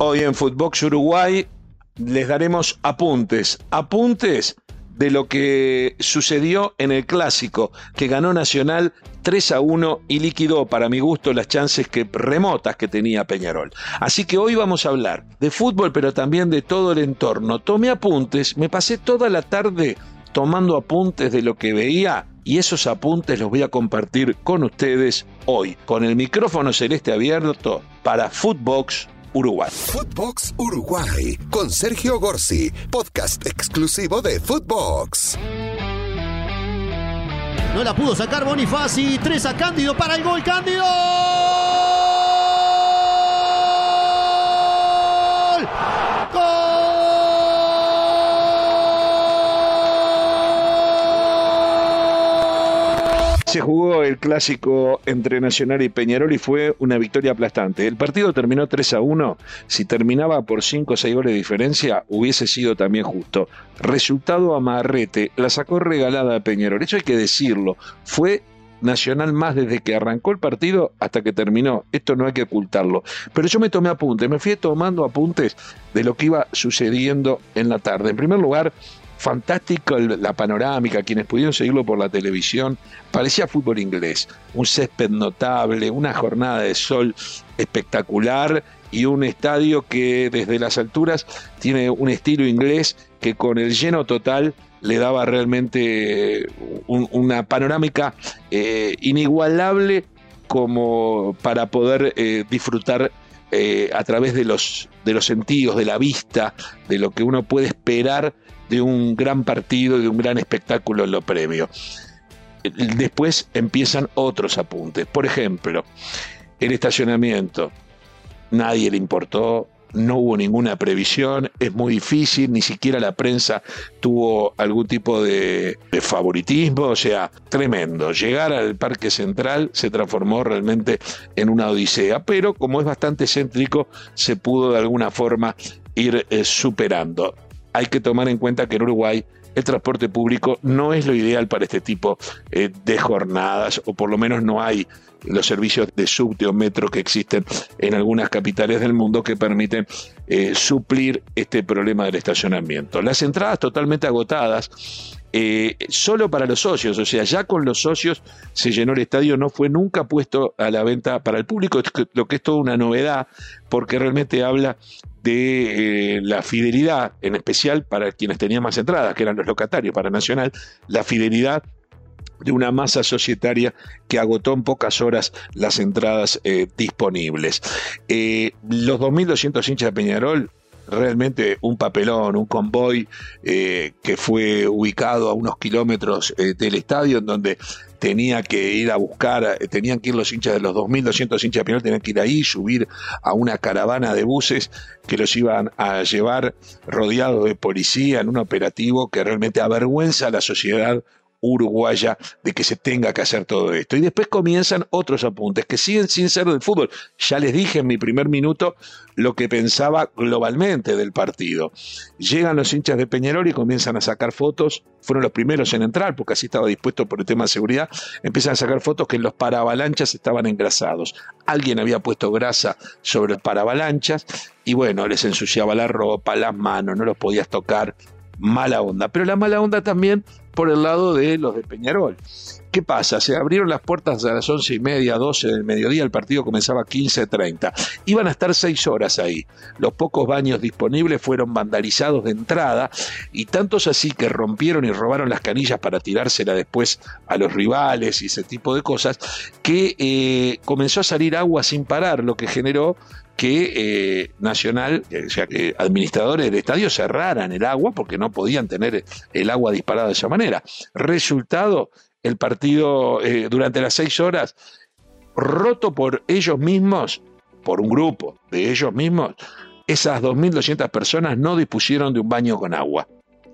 Hoy en Footbox Uruguay les daremos apuntes, apuntes de lo que sucedió en el clásico, que ganó Nacional 3 a 1 y liquidó, para mi gusto, las chances que, remotas que tenía Peñarol. Así que hoy vamos a hablar de fútbol, pero también de todo el entorno. Tomé apuntes, me pasé toda la tarde tomando apuntes de lo que veía y esos apuntes los voy a compartir con ustedes hoy, con el micrófono celeste abierto para Footbox Uruguay. Footbox Uruguay con Sergio Gorsi, podcast exclusivo de Footbox. No la pudo sacar Bonifaci, 3 a Cándido para el gol Cándido. Jugó el clásico entre Nacional y Peñarol y fue una victoria aplastante. El partido terminó 3 a 1. Si terminaba por 5 o 6 goles de diferencia, hubiese sido también justo. Resultado amarrete, la sacó regalada a Peñarol. Eso hay que decirlo. Fue Nacional más desde que arrancó el partido hasta que terminó. Esto no hay que ocultarlo. Pero yo me tomé apuntes, me fui tomando apuntes de lo que iba sucediendo en la tarde. En primer lugar, fantástico la panorámica, quienes pudieron seguirlo por la televisión, parecía fútbol inglés, un césped notable, una jornada de sol espectacular y un estadio que desde las alturas tiene un estilo inglés que con el lleno total le daba realmente una panorámica eh, inigualable como para poder eh, disfrutar eh, a través de los, de los sentidos, de la vista, de lo que uno puede esperar de un gran partido, de un gran espectáculo en lo previo. Después empiezan otros apuntes. Por ejemplo, el estacionamiento. Nadie le importó, no hubo ninguna previsión, es muy difícil, ni siquiera la prensa tuvo algún tipo de, favoritismo, o sea, tremendo. Llegar al Parque Central se transformó realmente en una odisea, pero como es bastante céntrico, se pudo de alguna forma ir eh, superando hay que tomar en cuenta que en Uruguay el transporte público no es lo ideal para este tipo eh, de jornadas, o por lo menos no hay los servicios de subte o metro que existen en algunas capitales del mundo que permiten eh, suplir este problema del estacionamiento. Las entradas totalmente agotadas, eh, solo para los socios, o sea, ya con los socios se llenó el estadio, no fue nunca puesto a la venta para el público, lo que es toda una novedad, porque realmente habla de eh, la fidelidad, en especial para quienes tenían más entradas, que eran los locatarios para Nacional, la fidelidad de una masa societaria que agotó en pocas horas las entradas eh, disponibles. Los 2.200 hinchas de Peñarol realmente un papelón, un convoy eh, que fue ubicado a unos kilómetros eh, del estadio en donde tenía que ir a buscar, eh, tenían que ir los hinchas de los 2.200 hinchas de Peñarol, tenían que ir ahí, subir a una caravana de buses que los iban a llevar rodeados de policía en un operativo que realmente avergüenza a la sociedad uruguaya de que se tenga que hacer todo esto. Y después comienzan otros apuntes que siguen sin ser del fútbol. Ya les dije en mi primer minuto lo que pensaba globalmente del partido. Llegan los hinchas de Peñarol y comienzan a sacar fotos. Fueron los primeros en entrar porque así estaba dispuesto por el tema de seguridad. Empiezan a sacar fotos que los paravalanchas estaban engrasados. Alguien había puesto grasa sobre los paravalanchas y bueno, les ensuciaba la ropa, las manos, no los podías tocar. Mala onda. Pero la mala onda también por el lado de los de Peñarol. ¿Qué pasa? Se abrieron las puertas a las once y media, 12 del mediodía, el partido comenzaba a 15.30. Iban a estar seis horas ahí. Los pocos baños disponibles fueron vandalizados de entrada y tantos así que rompieron y robaron las canillas para tirársela después a los rivales y ese tipo de cosas, que eh, comenzó a salir agua sin parar, lo que generó que eh, Nacional, o sea, que administradores del estadio cerraran el agua porque no podían tener el agua disparada de esa manera. Resultado, el partido eh, durante las seis horas, roto por ellos mismos, por un grupo de ellos mismos, esas 2.200 personas no dispusieron de un baño con agua.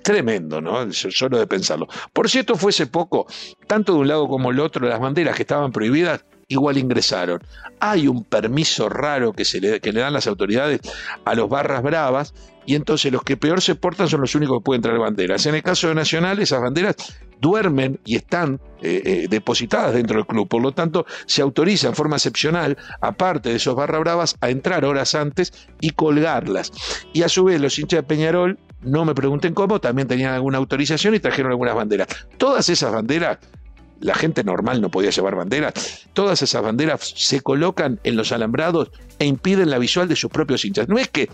Tremendo, ¿no? Solo de pensarlo. Por cierto, fuese poco, tanto de un lado como el otro, las banderas que estaban prohibidas igual ingresaron. Hay un permiso raro que, se le, que le dan las autoridades a los barras bravas y entonces los que peor se portan son los únicos que pueden traer banderas. En el caso de Nacional, esas banderas duermen y están eh, eh, depositadas dentro del club. Por lo tanto, se autoriza en forma excepcional, aparte de esos barra bravas, a entrar horas antes y colgarlas. Y a su vez, los hinchas de Peñarol, no me pregunten cómo, también tenían alguna autorización y trajeron algunas banderas. Todas esas banderas la gente normal no podía llevar banderas. Todas esas banderas se colocan en los alambrados e impiden la visual de sus propios hinchas. No es que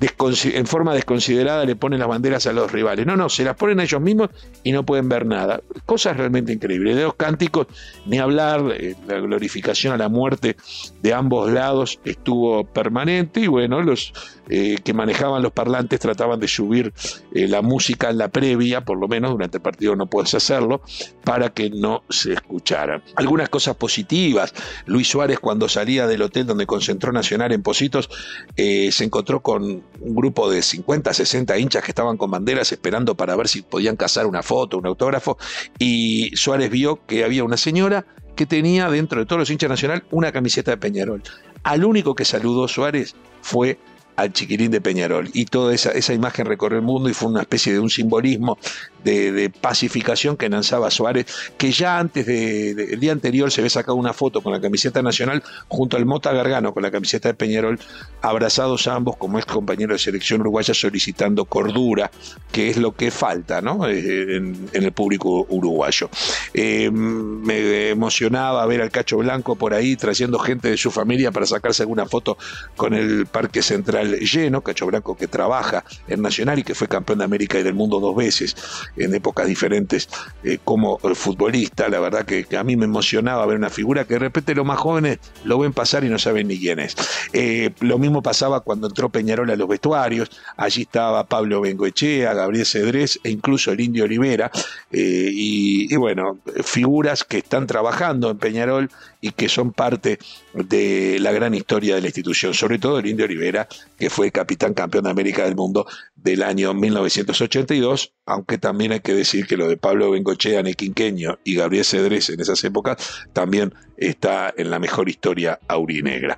en forma desconsiderada le ponen las banderas a los rivales. No, no, se las ponen a ellos mismos y no pueden ver nada. Cosas realmente increíbles. De los cánticos, ni hablar, eh, la glorificación a la muerte de ambos lados estuvo permanente y bueno, los eh, que manejaban los parlantes trataban de subir eh, la música en la previa, por lo menos durante el partido no puedes hacerlo, para que no se escuchara. Algunas cosas positivas. Luis Suárez cuando salía del hotel donde concentró Nacional en Positos, se encontró con un grupo de 50, 60 hinchas que estaban con banderas esperando para ver si podían cazar una foto, un autógrafo, y Suárez vio que había una señora que tenía dentro de todos los hinchas nacional una camiseta de Peñarol. Al único que saludó Suárez fue al chiquirín de Peñarol. Y toda esa, esa imagen recorrió el mundo y fue una especie de un simbolismo de, pacificación que lanzaba Suárez, que ya antes del día anterior se había sacado una foto con la camiseta nacional junto al Mota Gargano con la camiseta de Peñarol, abrazados ambos como ex compañero de selección uruguaya solicitando cordura, que es lo que falta ¿no? Eh, en, el público uruguayo. Eh, me emocionaba ver al Cacho Blanco por ahí trayendo gente de su familia para sacarse alguna foto con el Parque Central lleno, Cacho Blanco que trabaja en Nacional y que fue campeón de América y del mundo dos veces en épocas diferentes eh, como futbolista. La verdad que, a mí me emocionaba ver una figura que de repente los más jóvenes lo ven pasar y no saben ni quién es. Eh, lo mismo pasaba cuando entró Peñarol a los vestuarios. Allí estaba Pablo Bengoechea, Gabriel Cedrés e incluso el Indio Olivera. Eh, y, y bueno, figuras que están trabajando en Peñarol y que son parte de la gran historia de la institución, sobre todo el Indio Olivera, que fue capitán campeón de América del Mundo del año 1982, aunque también hay que decir que lo de Pablo Bengochea, Nequinqueño y Gabriel Cedrés en esas épocas también está en la mejor historia aurinegra.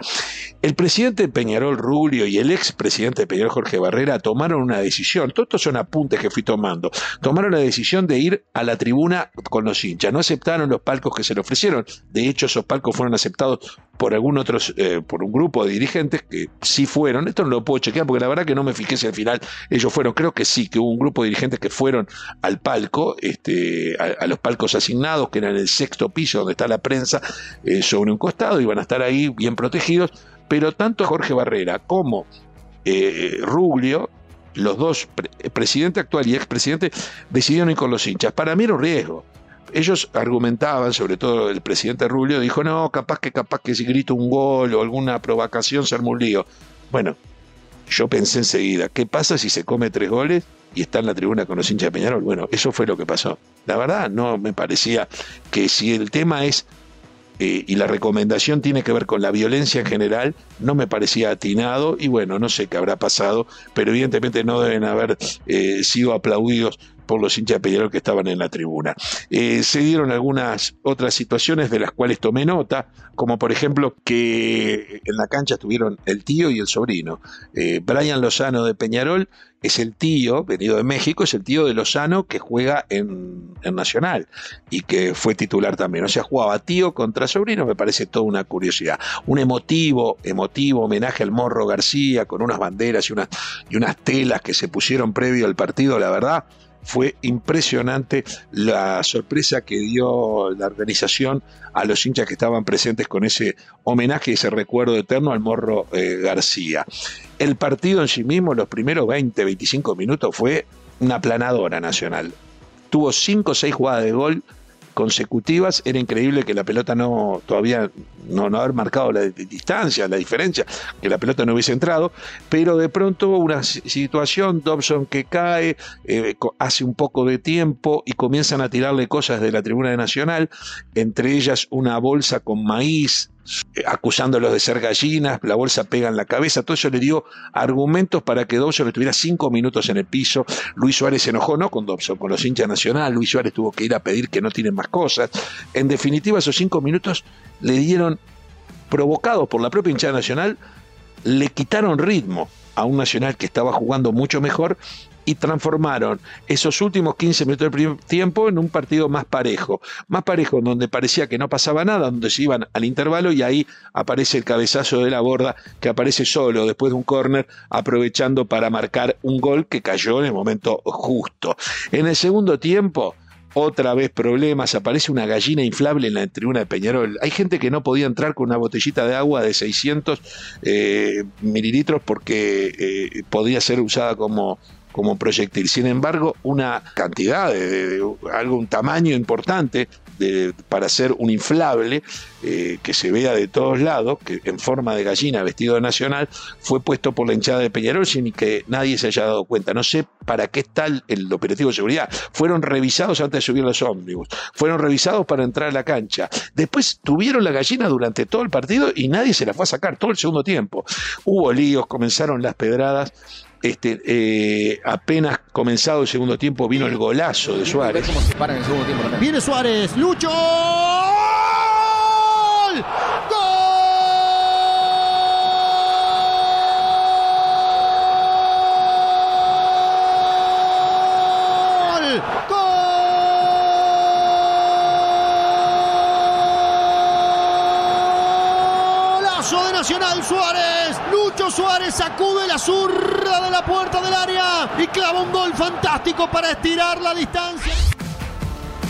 El presidente Peñarol Rubio y el expresidente de Peñarol Jorge Barrera tomaron una decisión, todos estos son apuntes que fui tomando, tomaron la decisión de ir a la tribuna con los hinchas, no aceptaron los palcos que se le ofrecieron, de hecho esos palcos fueron aceptados por algún otro, eh, por un grupo de dirigentes que sí fueron, esto no lo puedo chequear porque la verdad que no me fijé si al final ellos fueron, creo que sí, que hubo un grupo de dirigentes que fueron al palco, este, a, los palcos asignados, que eran el sexto piso donde está la prensa, eh, sobre un costado, iban a estar ahí bien protegidos, pero tanto Jorge Barrera como eh, Rubio, los dos, presidente actual y expresidente, decidieron ir con los hinchas. Para mí era un riesgo. Ellos argumentaban, sobre todo el presidente Rubio, dijo, no, capaz que capaz que si grito un gol o alguna provocación se arma un lío. Bueno, yo pensé enseguida, ¿qué pasa si se come tres goles y está en la tribuna con los hinchas de Peñarol? Bueno, eso fue lo que pasó. La verdad, no me parecía que si el tema es eh, y la recomendación tiene que ver con la violencia en general, no me parecía atinado y bueno, no sé qué habrá pasado, pero evidentemente no deben haber eh, sido aplaudidos por los hinchas de Peñarol que estaban en la tribuna. Eh, se dieron algunas otras situaciones de las cuales tomé nota, como por ejemplo que en la cancha estuvieron el tío y el sobrino. Eh, Brian Lozano de Peñarol es el tío, venido de México, es el tío de Lozano que juega en, Nacional y que fue titular también. O sea, jugaba tío contra sobrino, me parece toda una curiosidad. Un emotivo, emotivo homenaje al Morro García con unas banderas y unas, y unas telas que se pusieron previo al partido, la verdad fue impresionante la sorpresa que dio la organización a los hinchas que estaban presentes con ese homenaje ese recuerdo eterno al Morro eh, García. El partido en sí mismo, los primeros 20, 25 minutos, fue una planadora nacional. Tuvo 5 o 6 jugadas de gol consecutivas, era increíble que la pelota no todavía no, no haber marcado la distancia, la diferencia, que la pelota no hubiese entrado, pero de pronto una situación, Dobson que cae, eh, hace un poco de tiempo y comienzan a tirarle cosas de la tribuna de Nacional, entre ellas una bolsa con maíz acusándolos de ser gallinas, la bolsa pega en la cabeza, todo eso le dio argumentos para que Dobson estuviera cinco minutos en el piso. Luis Suárez se enojó, no con Dobson, con los hinchas nacional, Luis Suárez tuvo que ir a pedir que no tienen más cosas. En definitiva, esos cinco minutos le dieron, provocados por la propia hinchada nacional, le quitaron ritmo a un Nacional que estaba jugando mucho mejor y transformaron esos últimos 15 minutos del primer tiempo en un partido más parejo. Más parejo, donde parecía que no pasaba nada, donde se iban al intervalo y ahí aparece el cabezazo de la borda que aparece solo después de un córner, aprovechando para marcar un gol que cayó en el momento justo. En el segundo tiempo, otra vez problemas, aparece una gallina inflable en la tribuna de Peñarol. Hay gente que no podía entrar con una botellita de agua de 600 eh, mililitros porque eh, podía ser usada como como proyectil. Sin embargo, una cantidad de, algo, un tamaño importante para ser un inflable eh, que se vea de todos lados, que en forma de gallina vestido de nacional, fue puesto por la hinchada de Peñarol sin que nadie se haya dado cuenta. No sé para qué está el, operativo de seguridad. Fueron revisados antes de subir los ómnibus, fueron revisados para entrar a la cancha. Después tuvieron la gallina durante todo el partido y nadie se la fue a sacar todo el segundo tiempo. Hubo líos, comenzaron las pedradas este, eh, apenas comenzado el segundo tiempo vino el golazo de Suárez. Viene Suárez, Lucho. Nacional Suárez. Lucho Suárez sacude la zurra de la puerta del área y clava un gol fantástico para estirar la distancia.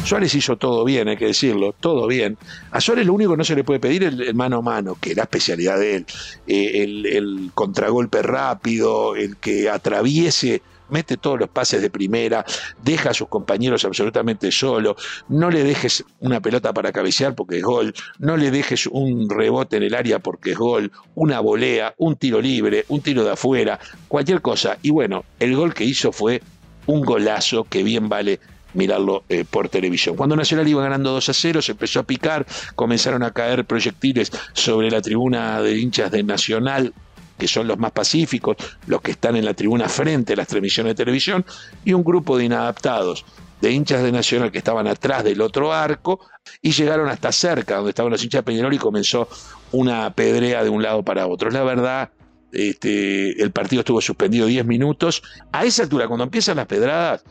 Suárez hizo todo bien, hay que decirlo, todo bien. A Suárez lo único que no se le puede pedir es el, mano a mano, que es la especialidad de él. Eh, el contragolpe rápido, el que atraviese mete todos los pases de primera, deja a sus compañeros absolutamente solo, no le dejes una pelota para cabecear porque es gol, no le dejes un rebote en el área porque es gol, una volea, un tiro libre, un tiro de afuera, cualquier cosa. Y bueno, el gol que hizo fue un golazo que bien vale mirarlo eh, por televisión. Cuando Nacional iba ganando 2 a 0, se empezó a picar, comenzaron a caer proyectiles sobre la tribuna de hinchas de Nacional, que son los más pacíficos, los que están en la tribuna frente a las transmisiones de televisión, y un grupo de inadaptados, de hinchas de Nacional que estaban atrás del otro arco, y llegaron hasta cerca, donde estaban los hinchas de Peñarol, y comenzó una pedrea de un lado para otro. La verdad, este, el partido estuvo suspendido 10 minutos. A esa altura, cuando empiezan las pedradas,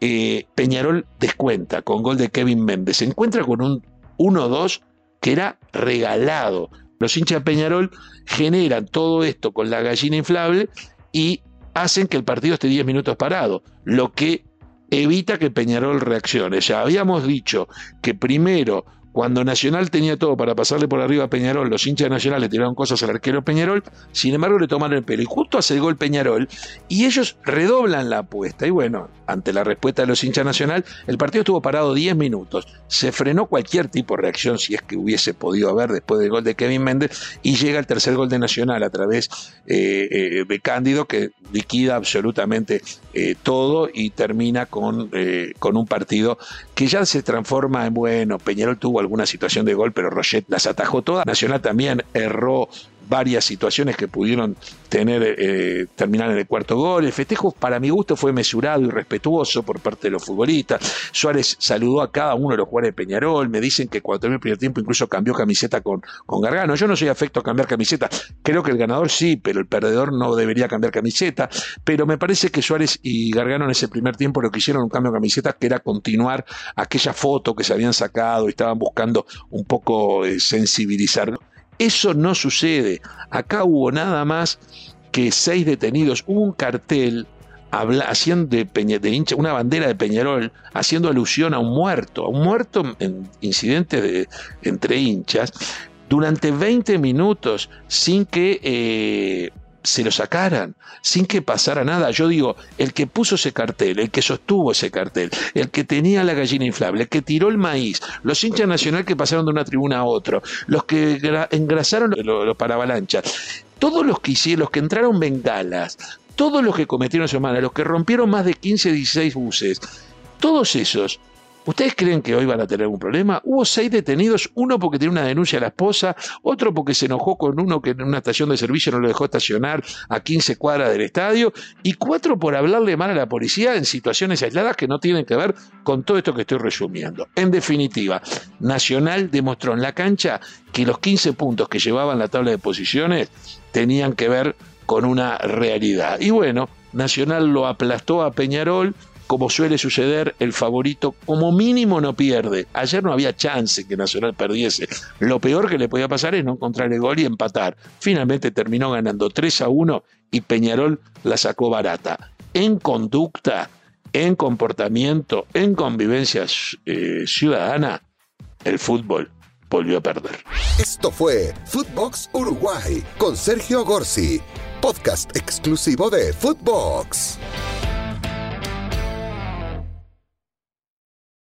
eh, Peñarol descuenta con gol de Kevin Méndez. Se encuentra con un 1-2 que era regalado los hinchas de Peñarol generan todo esto con la gallina inflable y hacen que el partido esté 10 minutos parado, lo que evita que Peñarol reaccione. Ya habíamos dicho que primero cuando Nacional tenía todo para pasarle por arriba a Peñarol, los hinchas de Nacional le tiraron cosas al arquero Peñarol, sin embargo le tomaron el pelo. Y justo hace el gol Peñarol, y ellos redoblan la apuesta. Y bueno, ante la respuesta de los hinchas Nacional, el partido estuvo parado 10 minutos. Se frenó cualquier tipo de reacción, si es que hubiese podido haber después del gol de Kevin Méndez, y llega el tercer gol de Nacional a través eh, eh, de Cándido, que liquida absolutamente eh, todo y termina con, con un partido que ya se transforma en, bueno, Peñarol tuvo alguna situación de gol, pero Roget las atajó todas. Nacional también erró varias situaciones que pudieron tener eh, terminar en el cuarto gol. El festejo, para mi gusto, fue mesurado y respetuoso por parte de los futbolistas. Suárez saludó a cada uno de los jugadores de Peñarol. Me dicen que cuando terminó el primer tiempo incluso cambió camiseta con, con Gargano. Yo no soy afecto a cambiar camiseta. Creo que el ganador sí, pero el perdedor no debería cambiar camiseta. Pero me parece que Suárez y Gargano en ese primer tiempo lo que hicieron un cambio de camiseta que era continuar aquella foto que se habían sacado y estaban buscando un poco eh, sensibilizar. Eso no sucede. Acá hubo nada más que seis detenidos. Hubo un cartel haciendo de, de hincha, una bandera de Peñarol, haciendo alusión a un muerto, a un muerto en incidentes de, entre hinchas, durante 20 minutos sin que eh, se lo sacaran, sin que pasara nada. Yo digo, el que puso ese cartel, el que sostuvo ese cartel, el que tenía la gallina inflable, el que tiró el maíz, los hinchas nacional que pasaron de una tribuna a otra, los que engrasaron los, paravalanchas, todos los que hicieron, los que entraron bengalas, todos los que cometieron semana, los que rompieron más de 15, 16 buses, todos esos ¿Ustedes creen que hoy van a tener un problema? Hubo seis detenidos, uno porque tenía una denuncia a la esposa, otro porque se enojó con uno que en una estación de servicio no lo dejó estacionar a 15 cuadras del estadio, y cuatro por hablarle mal a la policía en situaciones aisladas que no tienen que ver con todo esto que estoy resumiendo. En definitiva, Nacional demostró en la cancha que los 15 puntos que llevaban la tabla de posiciones tenían que ver con una realidad. Y bueno, Nacional lo aplastó a Peñarol, como suele suceder, el favorito como mínimo no pierde. Ayer no había chance que Nacional perdiese. Lo peor que le podía pasar es no encontrar el gol y empatar. Finalmente terminó ganando 3 a 1 y Peñarol la sacó barata. En conducta, en comportamiento, en convivencia eh, ciudadana, el fútbol volvió a perder. Esto fue Footbox Uruguay con Sergio Gorsi, podcast exclusivo de Footbox.